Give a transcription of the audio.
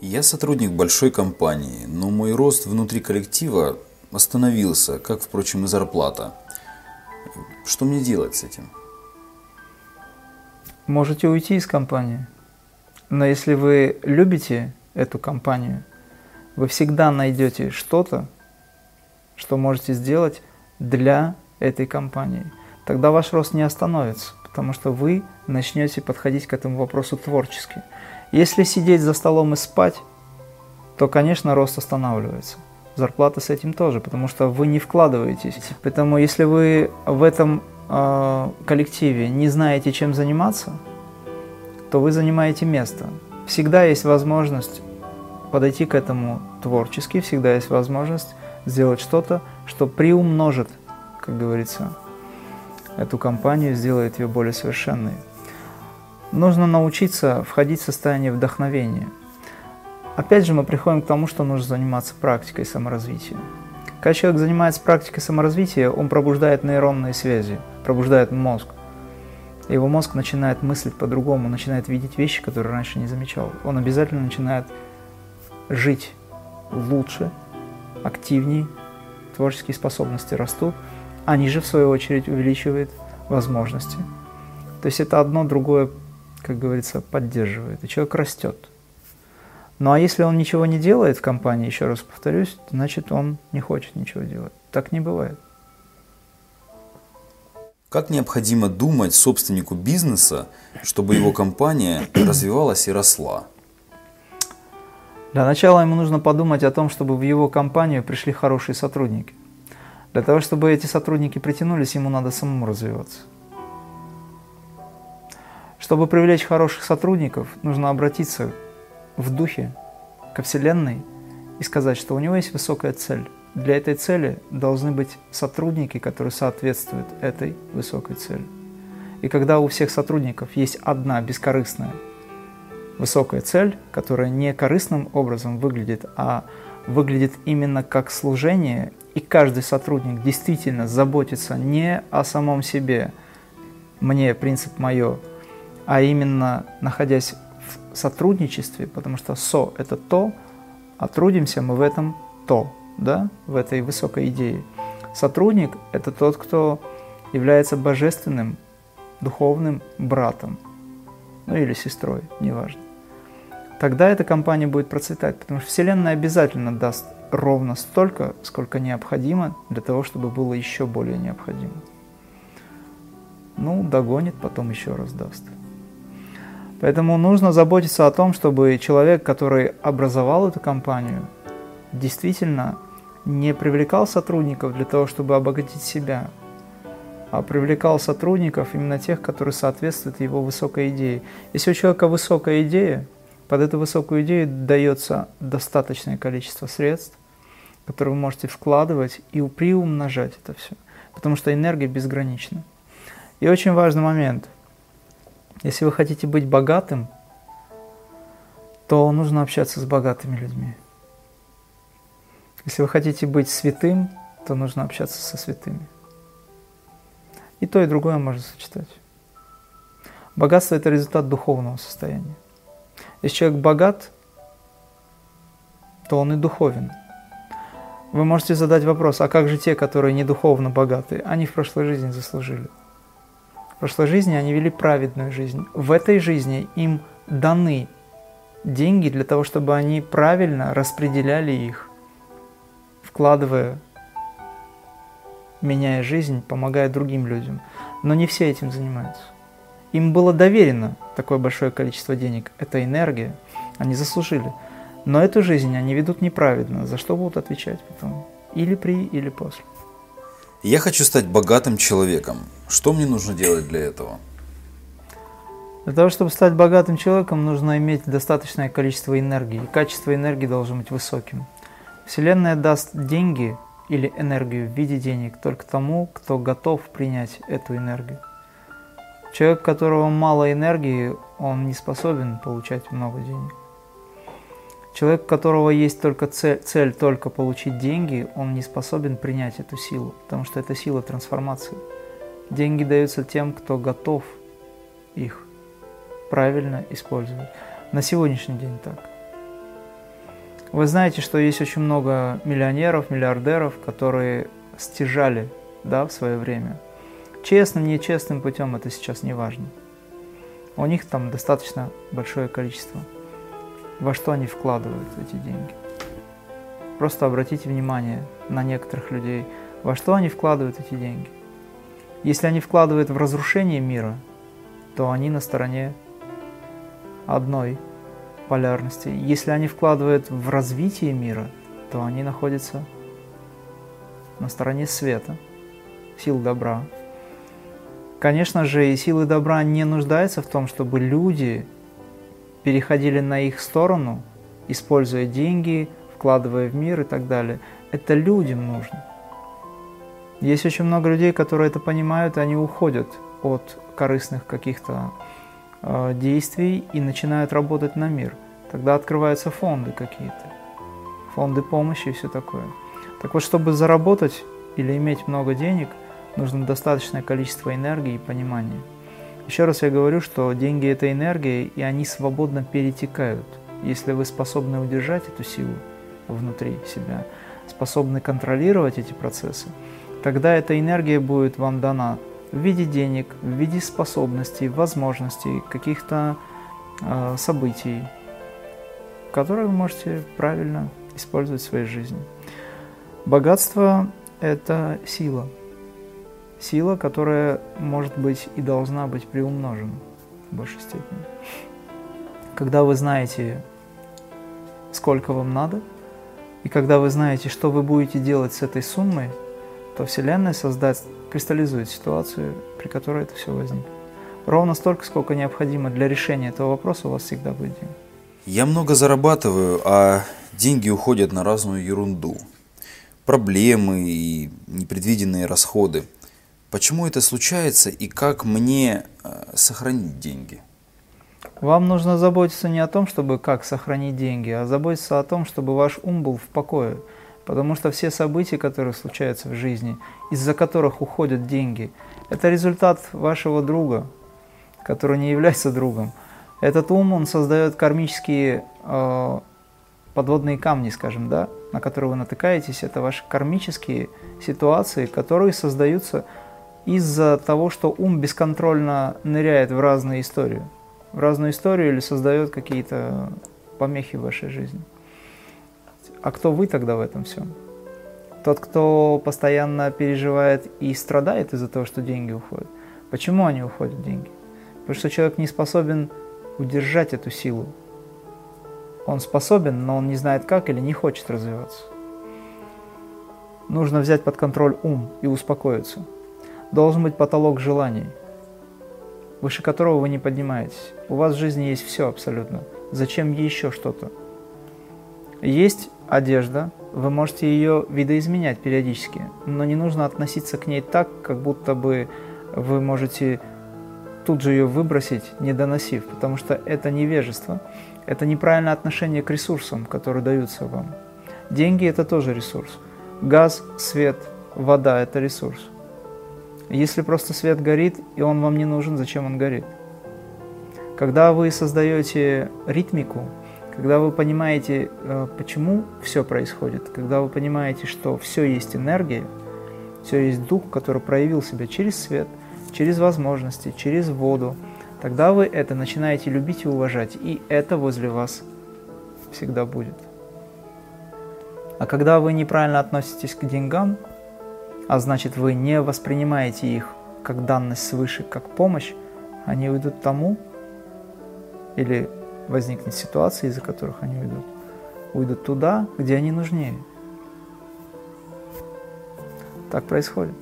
Я сотрудник большой компании, но мой рост внутри коллектива остановился, как, впрочем, и зарплата. Что мне делать с этим? Можете уйти из компании. Но если вы любите эту компанию, вы всегда найдете что-то, что можете сделать для этой компании. Тогда ваш рост не остановится, потому что вы начнете подходить к этому вопросу творчески. Если сидеть за столом и спать, то, конечно, рост останавливается. Зарплата с этим тоже, потому что вы не вкладываетесь. Поэтому, если вы в этом э, коллективе не знаете, чем заниматься, то вы занимаете место. Всегда есть возможность подойти к этому творчески, всегда есть возможность сделать что-то, что приумножит, как говорится, эту компанию, сделает ее более совершенной. Нужно научиться входить в состояние вдохновения. Опять же, мы приходим к тому, что нужно заниматься практикой саморазвития. Когда человек занимается практикой саморазвития, он пробуждает нейронные связи, пробуждает мозг. Его мозг начинает мыслить по-другому, начинает видеть вещи, которые раньше не замечал. Он обязательно начинает жить лучше, активней, творческие способности растут, они же в свою очередь увеличивают возможности. То есть это одно другое как говорится, поддерживает, и человек растет. Ну а если он ничего не делает в компании, еще раз повторюсь, значит он не хочет ничего делать. Так не бывает. Как необходимо думать собственнику бизнеса, чтобы его компания развивалась и росла? Для начала ему нужно подумать о том, чтобы в его компанию пришли хорошие сотрудники. Для того, чтобы эти сотрудники притянулись, ему надо самому развиваться. Чтобы привлечь хороших сотрудников, нужно обратиться в духе ко Вселенной и сказать, что у него есть высокая цель. Для этой цели должны быть сотрудники, которые соответствуют этой высокой цели. И когда у всех сотрудников есть одна бескорыстная высокая цель, которая не корыстным образом выглядит, а выглядит именно как служение, и каждый сотрудник действительно заботится не о самом себе, мне принцип мое, а именно находясь в сотрудничестве, потому что со – это то, а трудимся мы в этом то, да, в этой высокой идее. Сотрудник – это тот, кто является божественным, духовным братом, ну или сестрой, неважно. Тогда эта компания будет процветать, потому что Вселенная обязательно даст ровно столько, сколько необходимо для того, чтобы было еще более необходимо. Ну, догонит, потом еще раз даст. Поэтому нужно заботиться о том, чтобы человек, который образовал эту компанию, действительно не привлекал сотрудников для того, чтобы обогатить себя, а привлекал сотрудников именно тех, которые соответствуют его высокой идее. Если у человека высокая идея, под эту высокую идею дается достаточное количество средств, которые вы можете вкладывать и приумножать это все, потому что энергия безгранична. И очень важный момент – если вы хотите быть богатым, то нужно общаться с богатыми людьми. Если вы хотите быть святым, то нужно общаться со святыми. И то, и другое можно сочетать. Богатство – это результат духовного состояния. Если человек богат, то он и духовен. Вы можете задать вопрос, а как же те, которые не духовно богаты? Они в прошлой жизни заслужили. В прошлой жизни они вели праведную жизнь. В этой жизни им даны деньги для того, чтобы они правильно распределяли их, вкладывая, меняя жизнь, помогая другим людям. Но не все этим занимаются. Им было доверено такое большое количество денег. Это энергия. Они заслужили. Но эту жизнь они ведут неправедно. За что будут отвечать потом? Или при, или после. Я хочу стать богатым человеком. Что мне нужно делать для этого? Для того, чтобы стать богатым человеком, нужно иметь достаточное количество энергии. Качество энергии должно быть высоким. Вселенная даст деньги или энергию в виде денег только тому, кто готов принять эту энергию. Человек, у которого мало энергии, он не способен получать много денег. Человек, у которого есть только цель, цель только получить деньги, он не способен принять эту силу, потому что это сила трансформации. Деньги даются тем, кто готов их правильно использовать. На сегодняшний день так. Вы знаете, что есть очень много миллионеров, миллиардеров, которые стяжали да, в свое время. Честным, нечестным путем это сейчас не важно. У них там достаточно большое количество. Во что они вкладывают эти деньги? Просто обратите внимание на некоторых людей, во что они вкладывают эти деньги. Если они вкладывают в разрушение мира, то они на стороне одной полярности. Если они вкладывают в развитие мира, то они находятся на стороне света, сил добра. Конечно же, и силы добра не нуждаются в том, чтобы люди переходили на их сторону, используя деньги, вкладывая в мир и так далее. Это людям нужно. Есть очень много людей, которые это понимают, и они уходят от корыстных каких-то э, действий и начинают работать на мир. Тогда открываются фонды какие-то, фонды помощи и все такое. Так вот, чтобы заработать или иметь много денег, нужно достаточное количество энергии и понимания. Еще раз я говорю, что деньги – это энергия, и они свободно перетекают. Если вы способны удержать эту силу внутри себя, способны контролировать эти процессы, тогда эта энергия будет вам дана в виде денег, в виде способностей, возможностей, каких-то э, событий, которые вы можете правильно использовать в своей жизни. Богатство – это сила. Сила, которая может быть и должна быть приумножена в большей степени. Когда вы знаете, сколько вам надо, и когда вы знаете, что вы будете делать с этой суммой, то Вселенная создает, кристаллизует ситуацию, при которой это все возникнет. Ровно столько, сколько необходимо для решения этого вопроса, у вас всегда будет деньги. Я много зарабатываю, а деньги уходят на разную ерунду. Проблемы и непредвиденные расходы. Почему это случается и как мне э, сохранить деньги? Вам нужно заботиться не о том, чтобы как сохранить деньги, а заботиться о том, чтобы ваш ум был в покое. Потому что все события, которые случаются в жизни, из-за которых уходят деньги, это результат вашего друга, который не является другом. Этот ум, он создает кармические э, подводные камни, скажем, да, на которые вы натыкаетесь. Это ваши кармические ситуации, которые создаются из-за того, что ум бесконтрольно ныряет в разные истории. В разную историю или создает какие-то помехи в вашей жизни. А кто вы тогда в этом всем? Тот, кто постоянно переживает и страдает из-за того, что деньги уходят. Почему они уходят, деньги? Потому что человек не способен удержать эту силу. Он способен, но он не знает как или не хочет развиваться. Нужно взять под контроль ум и успокоиться. Должен быть потолок желаний, выше которого вы не поднимаетесь. У вас в жизни есть все абсолютно. Зачем еще что-то? Есть одежда, вы можете ее видоизменять периодически, но не нужно относиться к ней так, как будто бы вы можете тут же ее выбросить, не доносив, потому что это невежество, это неправильное отношение к ресурсам, которые даются вам. Деньги – это тоже ресурс. Газ, свет, вода – это ресурс. Если просто свет горит, и он вам не нужен, зачем он горит? Когда вы создаете ритмику, когда вы понимаете, э, почему все происходит, когда вы понимаете, что все есть энергия, все есть дух, который проявил себя через свет – через возможности, через воду, тогда вы это начинаете любить и уважать, и это возле вас всегда будет. А когда вы неправильно относитесь к деньгам, а значит вы не воспринимаете их как данность свыше, как помощь, они уйдут тому, или возникнет ситуация, из-за которых они уйдут, уйдут туда, где они нужнее. Так происходит.